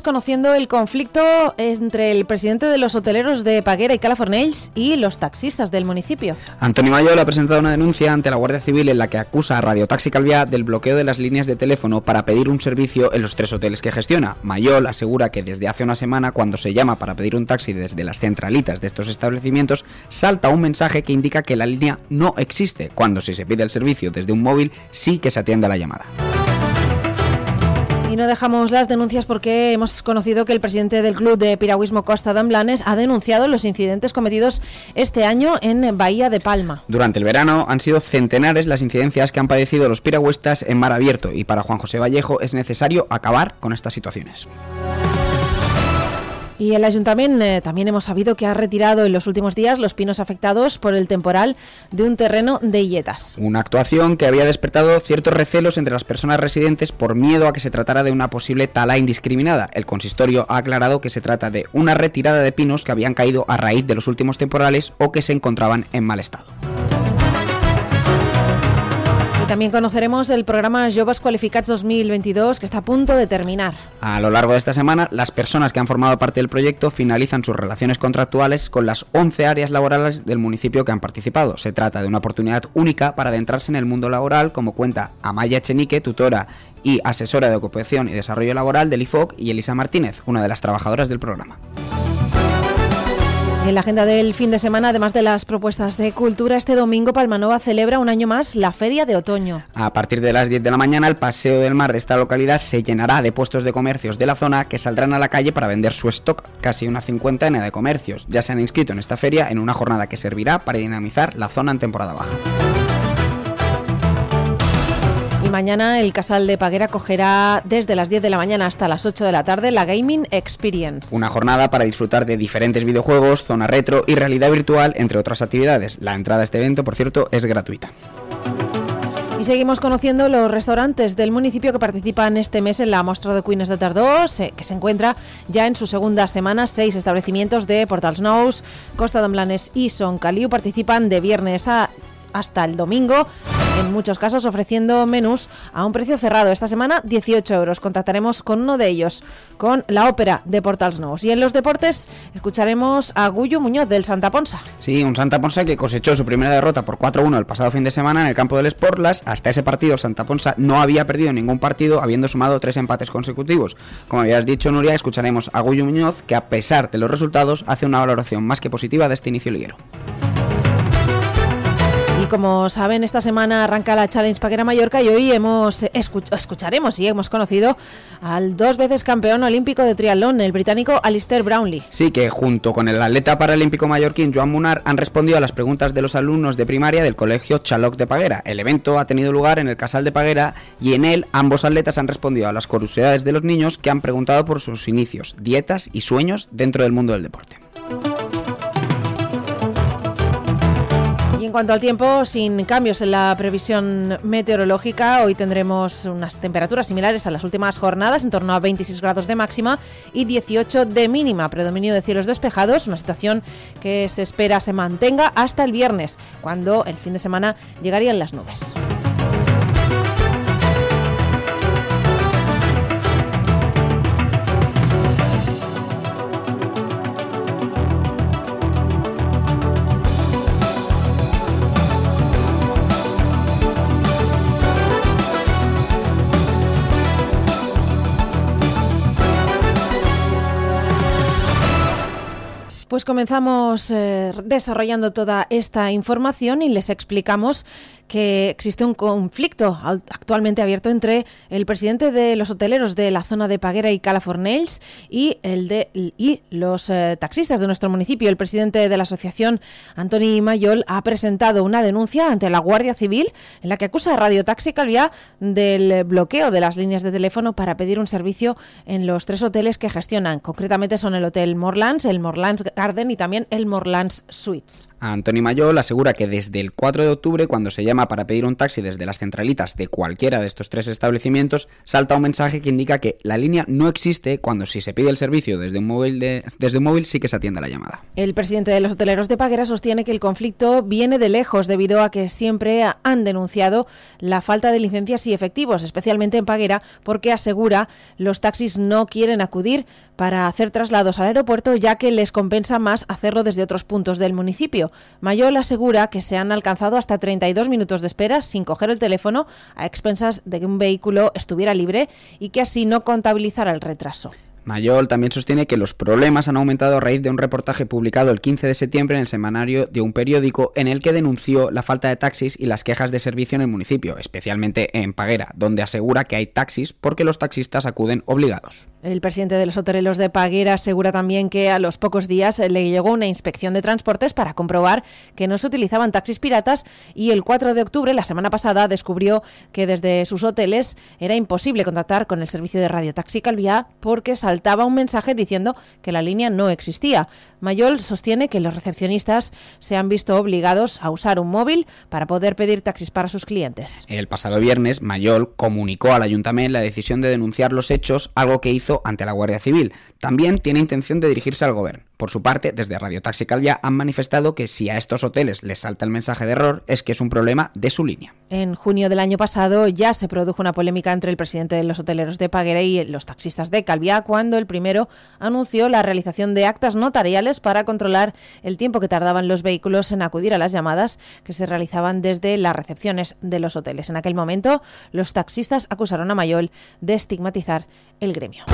Comenzaremos conociendo el conflicto entre el presidente de los hoteleros de Paguera y Calafornells y los taxistas del municipio. Antonio Mayol ha presentado una denuncia ante la Guardia Civil en la que acusa a Radio Taxi Calviá del bloqueo de las líneas de teléfono para pedir un servicio en los tres hoteles que gestiona. Mayol asegura que desde hace una semana, cuando se llama para pedir un taxi desde las centralitas de estos establecimientos, salta un mensaje que indica que la línea no existe, cuando si se pide el servicio desde un móvil sí que se atiende a la llamada. Y no dejamos las denuncias porque hemos conocido que el presidente del club de piragüismo Costa de Blanes ha denunciado los incidentes cometidos este año en Bahía de Palma. Durante el verano han sido centenares las incidencias que han padecido los piragüistas en mar abierto y para Juan José Vallejo es necesario acabar con estas situaciones. Y el ayuntamiento eh, también hemos sabido que ha retirado en los últimos días los pinos afectados por el temporal de un terreno de Illetas. Una actuación que había despertado ciertos recelos entre las personas residentes por miedo a que se tratara de una posible tala indiscriminada. El consistorio ha aclarado que se trata de una retirada de pinos que habían caído a raíz de los últimos temporales o que se encontraban en mal estado. También conoceremos el programa Joves Qualificats 2022 que está a punto de terminar. A lo largo de esta semana, las personas que han formado parte del proyecto finalizan sus relaciones contractuales con las 11 áreas laborales del municipio que han participado. Se trata de una oportunidad única para adentrarse en el mundo laboral, como cuenta Amaya Chenique, tutora y asesora de ocupación y desarrollo laboral del IFOC, y Elisa Martínez, una de las trabajadoras del programa. En la agenda del fin de semana, además de las propuestas de cultura, este domingo Palmanova celebra un año más la Feria de Otoño. A partir de las 10 de la mañana, el Paseo del Mar de esta localidad se llenará de puestos de comercios de la zona que saldrán a la calle para vender su stock. Casi una cincuentena de comercios ya se han inscrito en esta feria en una jornada que servirá para dinamizar la zona en temporada baja mañana el Casal de Paguera cogerá desde las 10 de la mañana hasta las 8 de la tarde la Gaming Experience. Una jornada para disfrutar de diferentes videojuegos, zona retro y realidad virtual, entre otras actividades. La entrada a este evento, por cierto, es gratuita. Y seguimos conociendo los restaurantes del municipio que participan este mes en la muestra de Queens de Tardós, que se encuentra ya en su segunda semana. Seis establecimientos de Portal Snows, Costa de Blanes y Son Caliu participan de viernes a hasta el domingo, en muchos casos ofreciendo menús a un precio cerrado. Esta semana 18 euros. Contactaremos con uno de ellos, con la ópera de Portals Nous. Y en los deportes escucharemos a Gullo Muñoz del Santa Ponsa. Sí, un Santa Ponsa que cosechó su primera derrota por 4-1 el pasado fin de semana en el campo del Sportlas. Hasta ese partido Santa Ponsa no había perdido ningún partido, habiendo sumado tres empates consecutivos. Como habías dicho, Nuria, escucharemos a Gullo Muñoz que a pesar de los resultados hace una valoración más que positiva de este inicio liguero. Como saben, esta semana arranca la Challenge Paquera Mallorca y hoy hemos escucharemos y hemos conocido al dos veces campeón olímpico de triatlón, el británico Alistair Brownlee. Sí, que junto con el atleta paralímpico mallorquín Joan Munar han respondido a las preguntas de los alumnos de primaria del colegio Chaloc de Paguera. El evento ha tenido lugar en el Casal de Paguera y en él ambos atletas han respondido a las curiosidades de los niños que han preguntado por sus inicios, dietas y sueños dentro del mundo del deporte. En cuanto al tiempo, sin cambios en la previsión meteorológica, hoy tendremos unas temperaturas similares a las últimas jornadas, en torno a 26 grados de máxima y 18 de mínima. Predominio de cielos despejados, una situación que se espera se mantenga hasta el viernes, cuando el fin de semana llegarían las nubes. Pues comenzamos eh, desarrollando toda esta información y les explicamos que existe un conflicto actualmente abierto entre el presidente de los hoteleros de la zona de Paguera y Calafornells y el de y los eh, taxistas de nuestro municipio. El presidente de la asociación, Antoni Mayol, ha presentado una denuncia ante la Guardia Civil en la que acusa a Radio Taxi Calviá del bloqueo de las líneas de teléfono para pedir un servicio en los tres hoteles que gestionan. Concretamente son el Hotel Morlands, el Morlands Garden y también el Morlands Suites. Antoni Mayol asegura que desde el 4 de octubre, cuando se llama para pedir un taxi desde las centralitas de cualquiera de estos tres establecimientos, salta un mensaje que indica que la línea no existe cuando si se pide el servicio desde un móvil, desde un móvil sí que se atiende la llamada. El presidente de los hoteleros de Paguera sostiene que el conflicto viene de lejos debido a que siempre han denunciado la falta de licencias y efectivos, especialmente en Paguera, porque asegura los taxis no quieren acudir para hacer traslados al aeropuerto ya que les compensa más hacerlo desde otros puntos del municipio. Mayol asegura que se han alcanzado hasta 32 minutos de espera sin coger el teléfono a expensas de que un vehículo estuviera libre y que así no contabilizara el retraso. Mayol también sostiene que los problemas han aumentado a raíz de un reportaje publicado el 15 de septiembre en el semanario de un periódico en el que denunció la falta de taxis y las quejas de servicio en el municipio, especialmente en Paguera, donde asegura que hay taxis porque los taxistas acuden obligados. El presidente de los hoteleros de Paguera asegura también que a los pocos días le llegó una inspección de transportes para comprobar que no se utilizaban taxis piratas y el 4 de octubre, la semana pasada, descubrió que desde sus hoteles era imposible contactar con el servicio de Radio Taxi Calviá porque saltaba un mensaje diciendo que la línea no existía. Mayol sostiene que los recepcionistas se han visto obligados a usar un móvil para poder pedir taxis para sus clientes. El pasado viernes, Mayol comunicó al ayuntamiento la decisión de denunciar los hechos, algo que hizo ante la Guardia Civil. También tiene intención de dirigirse al gobierno. Por su parte, desde Radio Taxi Calvia han manifestado que si a estos hoteles les salta el mensaje de error es que es un problema de su línea. En junio del año pasado ya se produjo una polémica entre el presidente de los hoteleros de Paguera y los taxistas de Calvia cuando el primero anunció la realización de actas notariales para controlar el tiempo que tardaban los vehículos en acudir a las llamadas que se realizaban desde las recepciones de los hoteles. En aquel momento, los taxistas acusaron a Mayol de estigmatizar el gremio.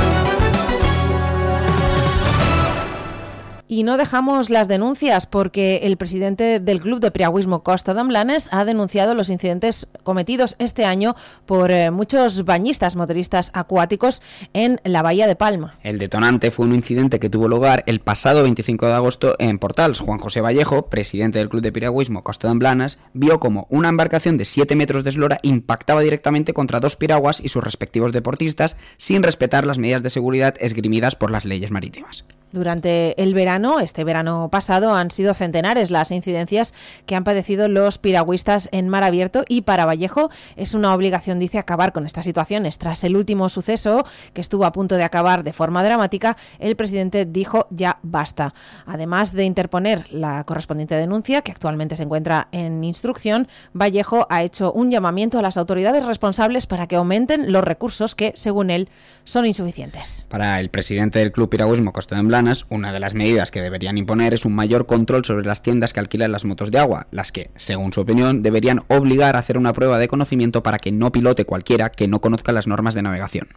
Y no dejamos las denuncias porque el presidente del Club de Piragüismo Costa de Blanes ha denunciado los incidentes cometidos este año por eh, muchos bañistas motoristas acuáticos en la Bahía de Palma. El detonante fue un incidente que tuvo lugar el pasado 25 de agosto en Portals. Juan José Vallejo, presidente del Club de Piragüismo Costa de Blanes, vio como una embarcación de 7 metros de eslora impactaba directamente contra dos piraguas y sus respectivos deportistas sin respetar las medidas de seguridad esgrimidas por las leyes marítimas. Durante el verano, este verano pasado, han sido centenares las incidencias que han padecido los piragüistas en mar abierto y para Vallejo es una obligación, dice, acabar con estas situaciones. Tras el último suceso, que estuvo a punto de acabar de forma dramática, el presidente dijo ya basta. Además de interponer la correspondiente denuncia, que actualmente se encuentra en instrucción, Vallejo ha hecho un llamamiento a las autoridades responsables para que aumenten los recursos que, según él, son insuficientes. Para el presidente del Club Piragüismo Costa de una de las medidas que deberían imponer es un mayor control sobre las tiendas que alquilan las motos de agua, las que, según su opinión, deberían obligar a hacer una prueba de conocimiento para que no pilote cualquiera que no conozca las normas de navegación.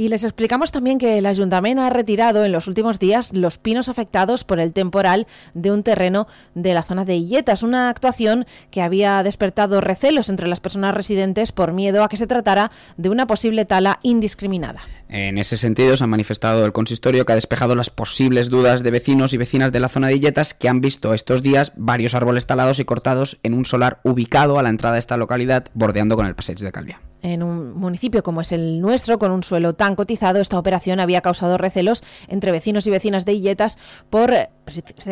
Y les explicamos también que el ayuntamiento ha retirado en los últimos días los pinos afectados por el temporal de un terreno de la zona de Illetas, una actuación que había despertado recelos entre las personas residentes por miedo a que se tratara de una posible tala indiscriminada. En ese sentido, se ha manifestado el consistorio que ha despejado las posibles dudas de vecinos y vecinas de la zona de Illetas que han visto estos días varios árboles talados y cortados en un solar ubicado a la entrada de esta localidad, bordeando con el paseo de Calvia. En un municipio como es el nuestro, con un suelo tan cotizado, esta operación había causado recelos entre vecinos y vecinas de Illetas por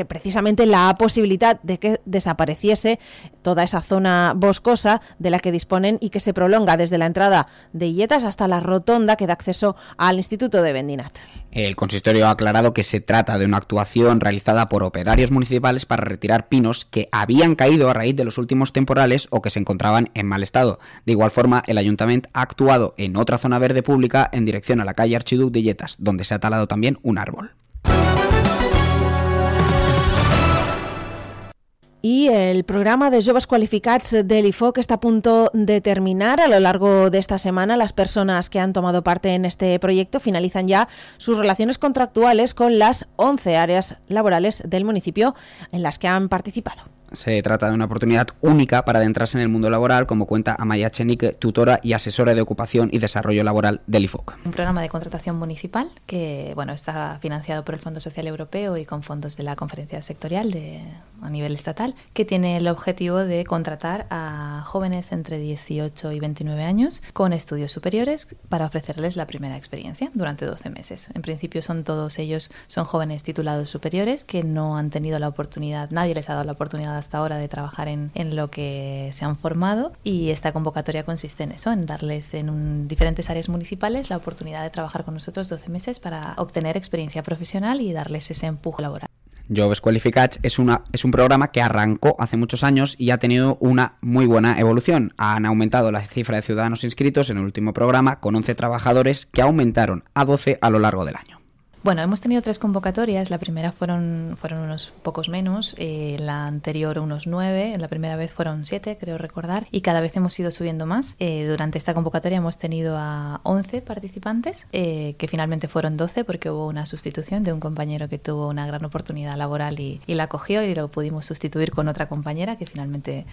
precisamente la posibilidad de que desapareciese toda esa zona boscosa de la que disponen y que se prolonga desde la entrada de Illetas hasta la rotonda que da acceso al Instituto de Bendinat. El consistorio ha aclarado que se trata de una actuación realizada por operarios municipales para retirar pinos que habían caído a raíz de los últimos temporales o que se encontraban en mal estado. De igual forma, el ayuntamiento ha actuado en otra zona verde pública en dirección a la calle Archiduc de Illetas, donde se ha talado también un árbol. Y el programa de Jóvenes Qualificats del IFOC está a punto de terminar. A lo largo de esta semana, las personas que han tomado parte en este proyecto finalizan ya sus relaciones contractuales con las 11 áreas laborales del municipio en las que han participado. Se trata de una oportunidad única para adentrarse en el mundo laboral, como cuenta Amaya Chenik, tutora y asesora de ocupación y desarrollo laboral del IFOC. Un programa de contratación municipal que bueno, está financiado por el Fondo Social Europeo y con fondos de la Conferencia Sectorial de, a nivel estatal, que tiene el objetivo de contratar a jóvenes entre 18 y 29 años con estudios superiores para ofrecerles la primera experiencia durante 12 meses. En principio son todos ellos, son jóvenes titulados superiores que no han tenido la oportunidad, nadie les ha dado la oportunidad hasta ahora de trabajar en, en lo que se han formado y esta convocatoria consiste en eso, en darles en diferentes áreas municipales la oportunidad de trabajar con nosotros 12 meses para obtener experiencia profesional y darles ese empuje laboral. Jobs Qualificats es, una, es un programa que arrancó hace muchos años y ha tenido una muy buena evolución. Han aumentado la cifra de ciudadanos inscritos en el último programa con 11 trabajadores que aumentaron a 12 a lo largo del año. Bueno, hemos tenido tres convocatorias. La primera fueron, fueron unos pocos menos, eh, la anterior unos nueve, la primera vez fueron siete, creo recordar, y cada vez hemos ido subiendo más. Eh, durante esta convocatoria hemos tenido a 11 participantes, eh, que finalmente fueron 12 porque hubo una sustitución de un compañero que tuvo una gran oportunidad laboral y, y la cogió y lo pudimos sustituir con otra compañera que finalmente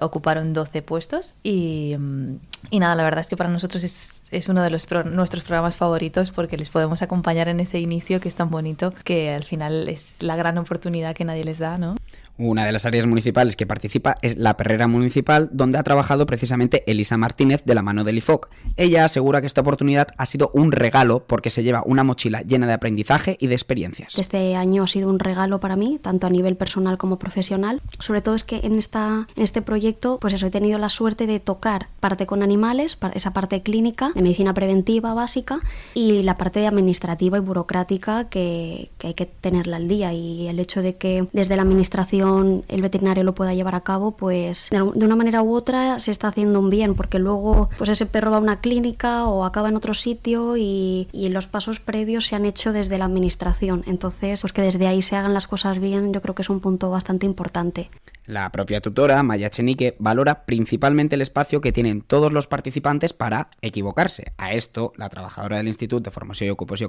ocuparon 12 puestos. Y, mm, y, nada, la verdad es que para nosotros es, es uno de los nuestros programas favoritos porque les podemos acompañar en ese inicio que es tan bonito, que al final es la gran oportunidad que nadie les da, ¿no? Una de las áreas municipales que participa es la Perrera Municipal, donde ha trabajado precisamente Elisa Martínez de la mano del IFOC. Ella asegura que esta oportunidad ha sido un regalo porque se lleva una mochila llena de aprendizaje y de experiencias. Este año ha sido un regalo para mí, tanto a nivel personal como profesional. Sobre todo es que en, esta, en este proyecto, pues eso, he tenido la suerte de tocar parte con animales, esa parte clínica, de medicina preventiva básica, y la parte administrativa y burocrática que, que hay que tenerla al día. Y el hecho de que desde la administración el veterinario lo pueda llevar a cabo, pues de una manera u otra se está haciendo un bien, porque luego pues ese perro va a una clínica o acaba en otro sitio y, y los pasos previos se han hecho desde la administración. Entonces, pues que desde ahí se hagan las cosas bien, yo creo que es un punto bastante importante. La propia tutora, Maya Chenique, valora principalmente el espacio que tienen todos los participantes para equivocarse. A esto, la trabajadora del Instituto de Formación y Ocupación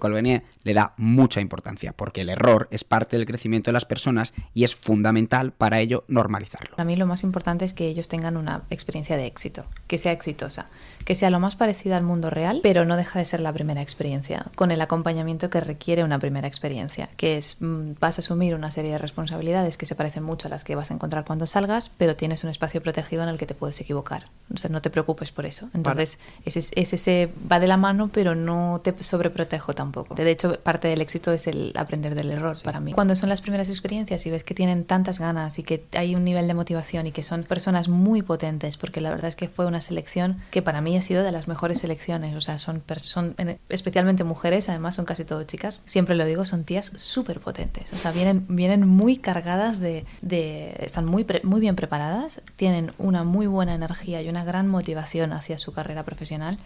le da mucha importancia, porque el error es parte del crecimiento de las personas y es fundamental para ello normalizarlo. Para mí lo más importante es que ellos tengan una experiencia de éxito, que sea exitosa, que sea lo más parecida al mundo real, pero no deja de ser la primera experiencia, con el acompañamiento que requiere una primera experiencia, que es mm, vas a asumir una serie de responsabilidades que se parecen mucho a las que vas a encontrar cuando salgas, pero tienes un espacio protegido en el que te puedes equivocar. O sea, no te preocupes por eso. Entonces, ese, ese, va de la mano, pero no te sobreprotejo tampoco. De hecho, parte del éxito es el aprender del error para mí. Cuando son las primeras experiencias y ves que tienen tantas ganas y que hay un nivel de motivación y que son personas muy potentes, porque la verdad es que fue una selección que para mí ha sido de las mejores selecciones. O sea, son, son especialmente mujeres, además son casi todo chicas. Siempre lo digo, son tías súper potentes. O sea, vienen, vienen muy cargadas de, de están muy, muy bien preparadas, tienen una muy buena energía y una gran motivación hacia su carrera profesional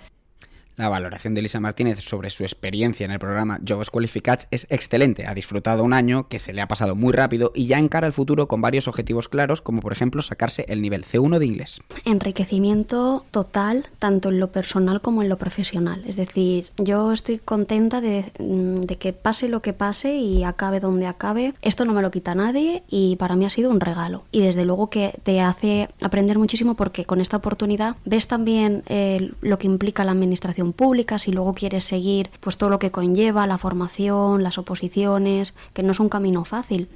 la valoración de Elisa Martínez sobre su experiencia en el programa Jobs Qualificats es excelente. Ha disfrutado un año que se le ha pasado muy rápido y ya encara el futuro con varios objetivos claros, como por ejemplo sacarse el nivel C1 de inglés. Enriquecimiento total, tanto en lo personal como en lo profesional. Es decir, yo estoy contenta de, mm, de que pase lo que pase y acabe donde acabe. Esto no me lo quita nadie y para mí ha sido un regalo. Y desde luego que te hace aprender muchísimo porque con esta oportunidad ves también eh, lo que implica la administración pública, si luego quieres seguir pues todo lo que conlleva, la formación, las oposiciones, que no es un camino fácil.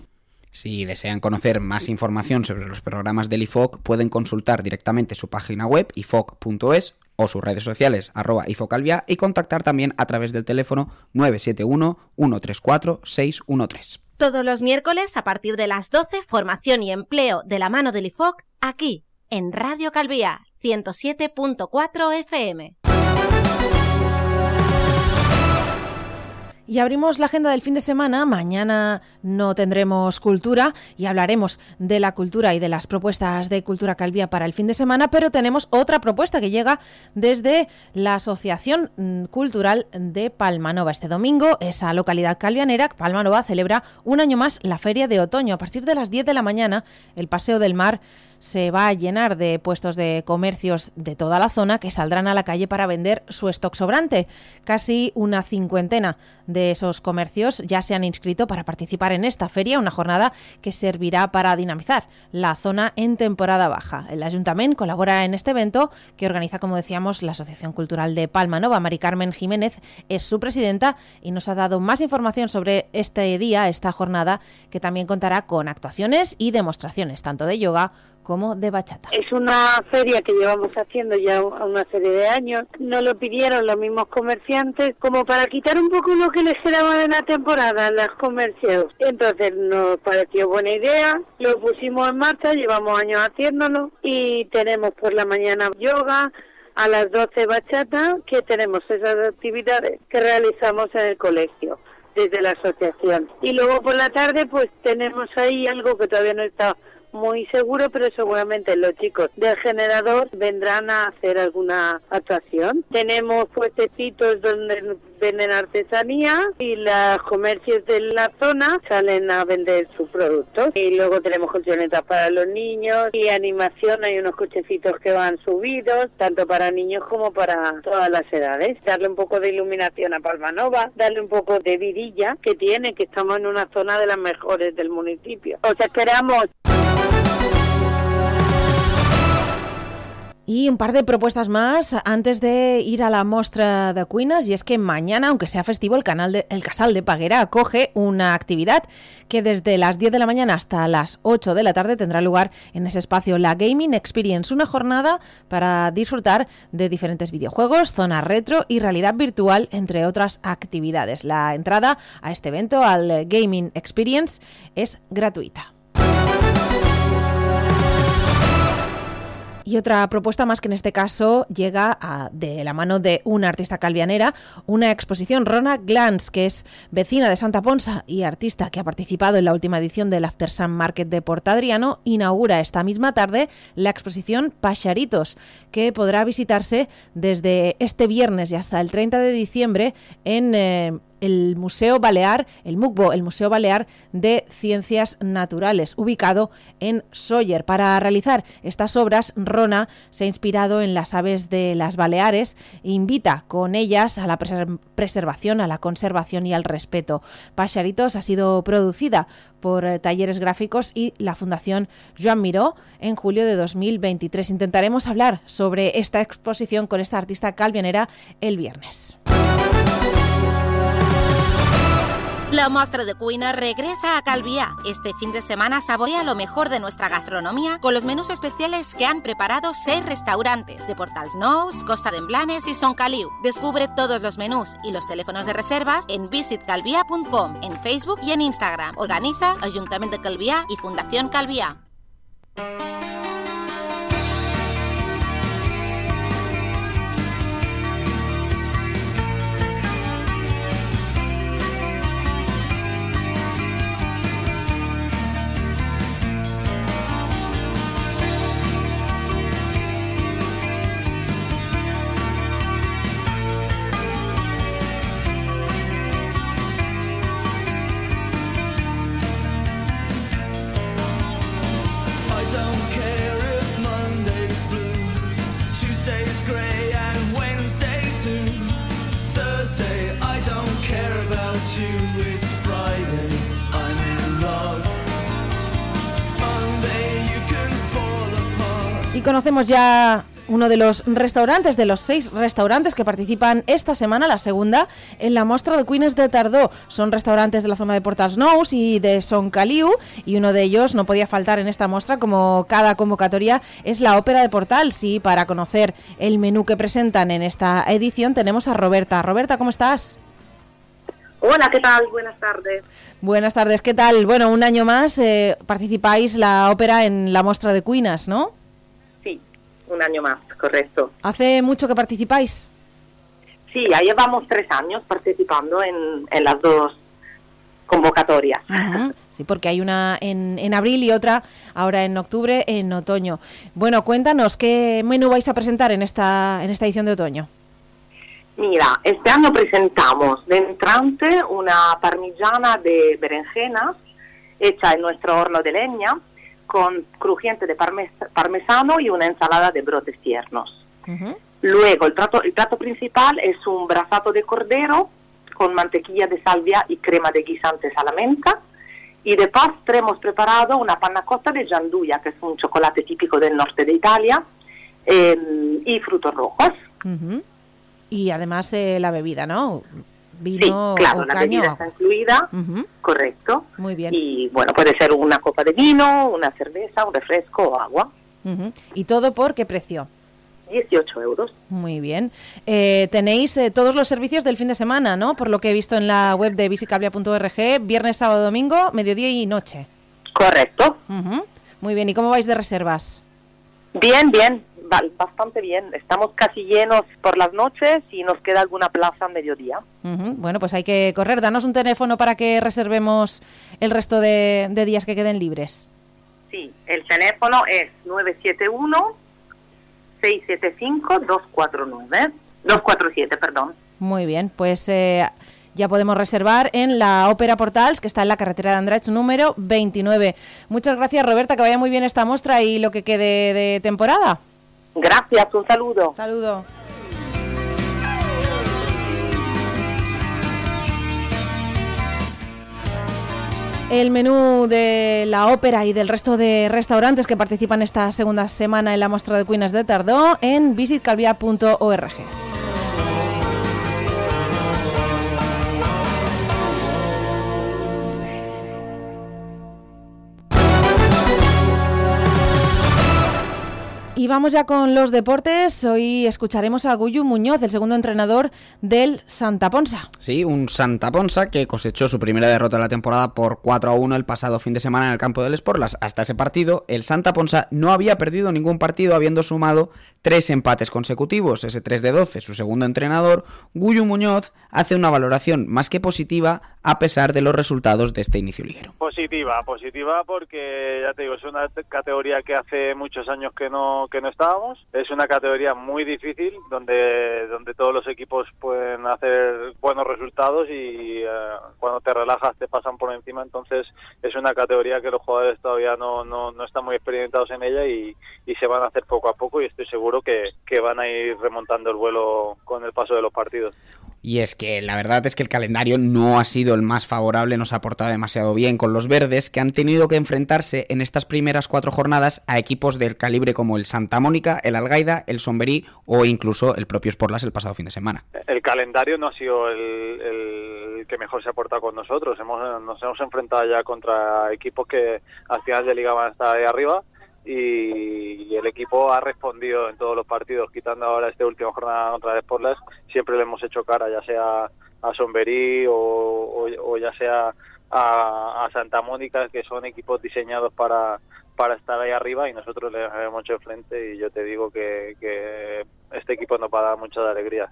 Si desean conocer más información sobre los programas del IFOC, pueden consultar directamente su página web ifoc.es o sus redes sociales arroba ifocalvia y contactar también a través del teléfono 971 134 613. Todos los miércoles a partir de las 12, formación y empleo de la mano del IFOC, aquí, en Radio Calvía, 107.4 FM. Y abrimos la agenda del fin de semana. Mañana no tendremos cultura y hablaremos de la cultura y de las propuestas de Cultura Calvía para el fin de semana, pero tenemos otra propuesta que llega desde la Asociación mm, Cultural de Palmanova. Este domingo, esa localidad calvianera, Palmanova, celebra un año más la Feria de Otoño. A partir de las 10 de la mañana, el Paseo del Mar se va a llenar de puestos de comercios de toda la zona que saldrán a la calle para vender su stock sobrante. Casi una cincuentena de esos comercios ya se han inscrito para participar en esta feria, una jornada que servirá para dinamizar la zona en temporada baja. El ayuntamiento colabora en este evento que organiza, como decíamos, la Asociación Cultural de Palma Nova. Mari Carmen Jiménez es su presidenta y nos ha dado más información sobre este día, esta jornada, que también contará con actuaciones y demostraciones, tanto de yoga como de bachata. Es una feria que llevamos haciendo ya una serie de años. Nos lo pidieron los mismos comerciantes como para quitar un poco lo que les quedaba de la temporada, las comercios. Entonces nos pareció buena idea, lo pusimos en marcha, llevamos años haciéndolo y tenemos por la mañana yoga, a las 12 bachata, que tenemos esas actividades que realizamos en el colegio desde la asociación. Y luego por la tarde pues tenemos ahí algo que todavía no está muy seguro, pero seguramente los chicos del generador vendrán a hacer alguna actuación. Tenemos puestecitos donde venden artesanía y los comercios de la zona salen a vender sus productos. Y luego tenemos colchonetas para los niños y animación, hay unos cochecitos que van subidos, tanto para niños como para todas las edades. Darle un poco de iluminación a Palmanova, darle un poco de vidilla que tiene, que estamos en una zona de las mejores del municipio. Os esperamos. Y un par de propuestas más antes de ir a la muestra de Cuinas y es que mañana, aunque sea festivo, el, canal de, el Casal de Paguera acoge una actividad que desde las 10 de la mañana hasta las 8 de la tarde tendrá lugar en ese espacio la Gaming Experience, una jornada para disfrutar de diferentes videojuegos, zona retro y realidad virtual, entre otras actividades. La entrada a este evento, al Gaming Experience, es gratuita. Y otra propuesta más que en este caso llega de la mano de una artista calvianera, una exposición Rona Glans, que es vecina de Santa Ponsa y artista que ha participado en la última edición del After Sun Market de Portadriano, inaugura esta misma tarde la exposición Pacharitos, que podrá visitarse desde este viernes y hasta el 30 de diciembre en... Eh, el Museo Balear, el MUCBO, el Museo Balear de Ciencias Naturales, ubicado en Sóller. Para realizar estas obras, Rona se ha inspirado en las aves de las Baleares e invita con ellas a la preservación, a la conservación y al respeto. Pacharitos ha sido producida por eh, Talleres Gráficos y la Fundación Joan Miró en julio de 2023. Intentaremos hablar sobre esta exposición con esta artista calvianera el viernes. La muestra de Cuina regresa a Calviá. Este fin de semana saborea lo mejor de nuestra gastronomía con los menús especiales que han preparado seis restaurantes de Portals Nous, Costa de Emblanes y Son Caliu. Descubre todos los menús y los teléfonos de reservas en visitcalvia.com, en Facebook y en Instagram. Organiza Ayuntamiento de Calviá y Fundación Calviá. Y conocemos ya uno de los restaurantes, de los seis restaurantes que participan esta semana, la segunda, en la muestra de Queens de Tardó. Son restaurantes de la zona de Portas Nous y de Son Caliu, y uno de ellos no podía faltar en esta muestra, como cada convocatoria, es la Ópera de Portal. Sí, para conocer el menú que presentan en esta edición tenemos a Roberta. Roberta, ¿cómo estás? Hola, ¿qué tal? Buenas tardes. Buenas tardes, ¿qué tal? Bueno, un año más eh, participáis la ópera en la muestra de Cuinas, ¿no? Un año más, correcto. ¿Hace mucho que participáis? Sí, ya llevamos tres años participando en, en las dos convocatorias. Sí, porque hay una en, en, abril y otra ahora en octubre, en otoño. Bueno, cuéntanos, ¿qué menú vais a presentar en esta, en esta edición de otoño? Mira, este año presentamos de entrante una parmigiana de berenjenas hecha en nuestro horno de leña con crujiente de parmesano y una ensalada de brotes tiernos. Luego, el plato, el plato principal es un brasato de cordero con mantequilla de salvia y crema de guisantes a la menta. Y de postre hemos preparado una panna cotta de gianduia, que es un chocolate típico del norte de Italia, eh, y frutos rojos. Y además eh, la bebida, ¿no? Vino sí, claro, la bebida está incluida, correcto. Muy bien. Y bueno, puede ser una copa de vino, una cerveza, un refresco o agua. ¿Y todo por qué precio? 18 euros. Muy bien. Eh, tenéis eh, todos los servicios del fin de semana, ¿no? Por lo que he visto en la web de visicablia.org, viernes, sábado, domingo, mediodía y noche. Correcto. Muy bien. ¿Y cómo vais de reservas? Bien, bien, bastante bien. Estamos casi llenos por las noches y nos queda alguna plaza a mediodía. Bueno, pues hay que correr. Danos un teléfono para que reservemos el resto de, de días que queden libres. Sí, el teléfono es 971 675-249. 247, perdón. Muy bien, pues eh, ya podemos reservar en la Ópera Portals, que está en la carretera de Andrach número 29. Muchas gracias, Roberta, que vaya muy bien esta muestra y lo que quede de temporada. Gracias, un saludo. Saludo. el menú de la ópera y del resto de restaurantes que participan esta segunda semana en la muestra de Queens de Tardó en visitcalvia.org. Y vamos ya con los deportes. Hoy escucharemos a Guyu Muñoz, el segundo entrenador del Santa Ponsa. Sí, un Santa Ponsa que cosechó su primera derrota de la temporada por 4 a 1 el pasado fin de semana en el campo del Sporlas. Hasta ese partido, el Santa Ponsa no había perdido ningún partido, habiendo sumado tres empates consecutivos. Ese 3 de 12, su segundo entrenador, Guyu Muñoz, hace una valoración más que positiva a pesar de los resultados de este inicio liguero. Positiva, positiva porque ya te digo, es una categoría que hace muchos años que no que no estábamos. Es una categoría muy difícil donde, donde todos los equipos pueden hacer buenos resultados y eh, cuando te relajas te pasan por encima. Entonces es una categoría que los jugadores todavía no, no, no están muy experimentados en ella y, y, se van a hacer poco a poco y estoy seguro que, que van a ir remontando el vuelo con el paso de los partidos. Y es que la verdad es que el calendario no ha sido el más favorable, no se ha portado demasiado bien con los verdes, que han tenido que enfrentarse en estas primeras cuatro jornadas a equipos del calibre como el Santa Mónica, el Algaida, el Somberí o incluso el propio Sporlas el pasado fin de semana. El calendario no ha sido el, que mejor se ha portado con nosotros. Hemos, nos hemos enfrentado ya contra equipos que al final de liga van a estar ahí arriba y, el equipo ha respondido en todos los partidos, quitando ahora esta última jornada contra el Sporlas, siempre le hemos hecho cara, ya sea a Somberí o, ya sea a, Santa Mónica, que son equipos diseñados para, para estar ahí arriba y nosotros le hemos hecho frente y yo te digo que, que este equipo nos va a dar mucha alegría.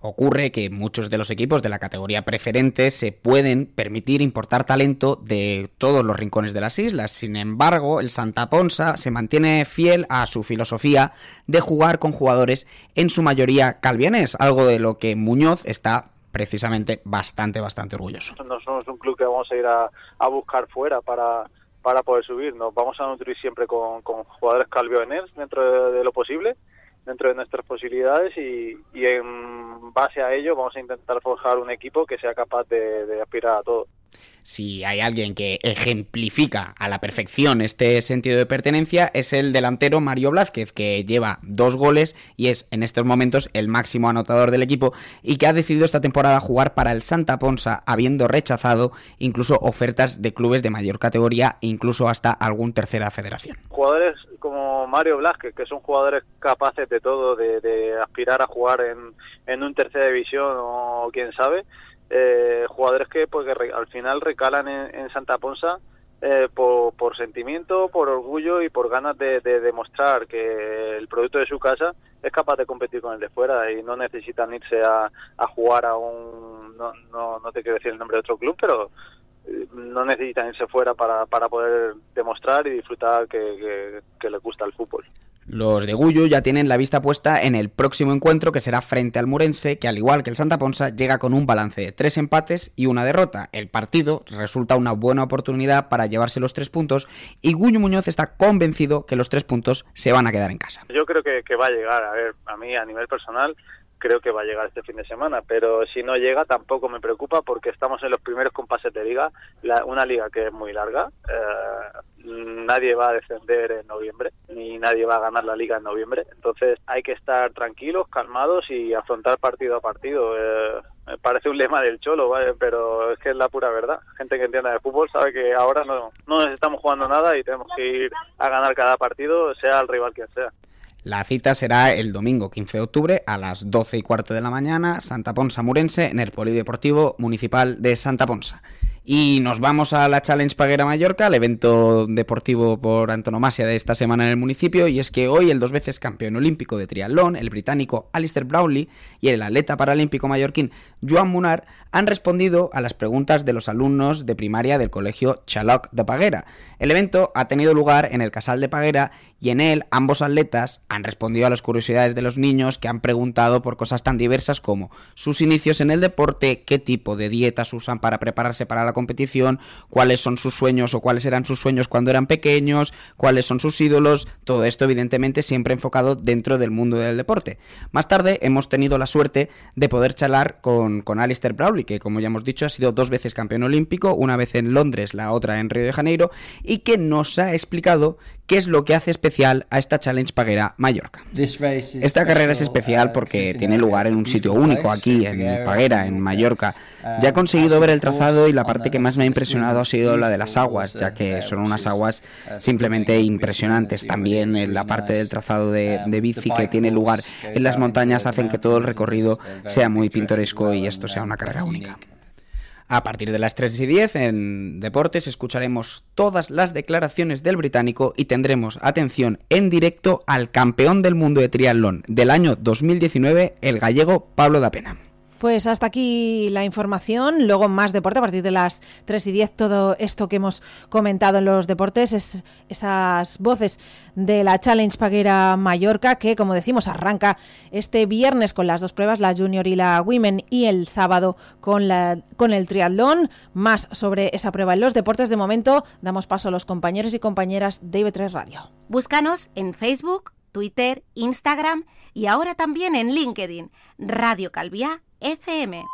Ocurre que muchos de los equipos de la categoría preferente se pueden permitir importar talento de todos los rincones de las islas. Sin embargo, el Santa Ponsa se mantiene fiel a su filosofía de jugar con jugadores en su mayoría calvianés, algo de lo que Muñoz está precisamente bastante, bastante orgulloso. No somos un club que vamos a ir a, buscar fuera para, para poder subir, nos vamos a nutrir siempre con, jugadores calvianés dentro de lo posible dentro de nuestras posibilidades y, en base a ello vamos a intentar forjar un equipo que sea capaz de, aspirar a todo. Si hay alguien que ejemplifica a la perfección este sentido de pertenencia es el delantero Mario Blázquez, que lleva dos goles y es en estos momentos el máximo anotador del equipo y que ha decidido esta temporada jugar para el Santa Ponsa, habiendo rechazado incluso ofertas de clubes de mayor categoría e incluso hasta algún tercera federación. Jugadores Mario Blasquez, que son jugadores capaces de todo, de, aspirar a jugar en, en un tercera división o quién sabe, eh, jugadores que pues que al final recalan en, Santa Ponsa eh, por, sentimiento, por orgullo y por ganas de, demostrar que el producto de su casa es capaz de competir con el de fuera y no necesitan irse a, jugar a un, no, no, no te quiero decir el nombre de otro club, pero no necesitan irse fuera para, para poder demostrar y disfrutar que, que les gusta el fútbol. Los de Gullo ya tienen la vista puesta en el próximo encuentro que será frente al Murense, que al igual que el Santa Ponsa llega con un balance de tres empates y una derrota. El partido resulta una buena oportunidad para llevarse los tres puntos y Gullo Muñoz está convencido que los tres puntos se van a quedar en casa. Yo creo que, que va a llegar, a ver, a mí a nivel personal creo que va a llegar este fin de semana, pero si no llega tampoco me preocupa porque estamos en los primeros compases de liga, una liga que es muy larga, eh, nadie va a descender en noviembre, ni nadie va a ganar la liga en noviembre, entonces hay que estar tranquilos, calmados y afrontar partido a partido. Eh, me parece un lema del cholo, pero es que es la pura verdad. Gente que entienda de fútbol sabe que ahora no, no nos estamos jugando nada y tenemos que ir a ganar cada partido, sea el rival quien sea. La cita será el domingo 15 de octubre a las 12 y cuarto de la mañana, Santa Ponsa Murense, en el Polideportivo Municipal de Santa Ponsa. Y nos vamos a la Challenge Paguera Mallorca, el evento deportivo por antonomasia de esta semana en el municipio, y es que hoy el dos veces campeón olímpico de triatlón, el británico Alistair Brownlee, y el atleta paralímpico mallorquín Joan Munar han respondido a las preguntas de los alumnos de primaria del colegio Chaloc de Paguera. El evento ha tenido lugar en el Casal de Paguera y en él ambos atletas han respondido a las curiosidades de los niños que han preguntado por cosas tan diversas como sus inicios en el deporte, qué tipo de dietas usan para prepararse para la competición, cuáles son sus sueños o cuáles eran sus sueños cuando eran pequeños, cuáles son sus ídolos, todo esto evidentemente siempre enfocado dentro del mundo del deporte. Más tarde hemos tenido la suerte de poder charlar con, con Alistair Browley, que como ya hemos dicho ha sido dos veces campeón olímpico, una vez en Londres, la otra en Río de Janeiro, y que nos ha explicado qué es lo que hace especial a esta Challenge Paguera Mallorca. Esta carrera es especial uh, porque tiene lugar en un sitio único aquí, en Paguera, en Mallorca. Ya he conseguido ver el trazado y la parte que más me ha impresionado ha sido la de las aguas, ya que son unas aguas simplemente impresionantes. También en la parte del trazado de, um, de bici que tiene lugar en las montañas hacen que todo el recorrido sea muy pintoresco y esto sea una carrera única. A partir de las 3 y 10 en Deportes escucharemos todas las declaraciones del británico y tendremos atención en directo al campeón del mundo de triatlón del año 2019, el gallego Pablo da Pena. Pues hasta aquí la información. Luego más deporte a partir de las 3 y 10. Todo esto que hemos comentado en los deportes es esas voces de la Challenge Paguera Mallorca que, como decimos, arranca este viernes con las dos pruebas, la Junior y la Women, y el sábado con, la, con el triatlón. Más sobre esa prueba en los deportes. De momento, damos paso a los compañeros y compañeras de IB3 Radio. Búscanos en Facebook, Twitter, Instagram y ahora también en LinkedIn. Radio Calviá FM.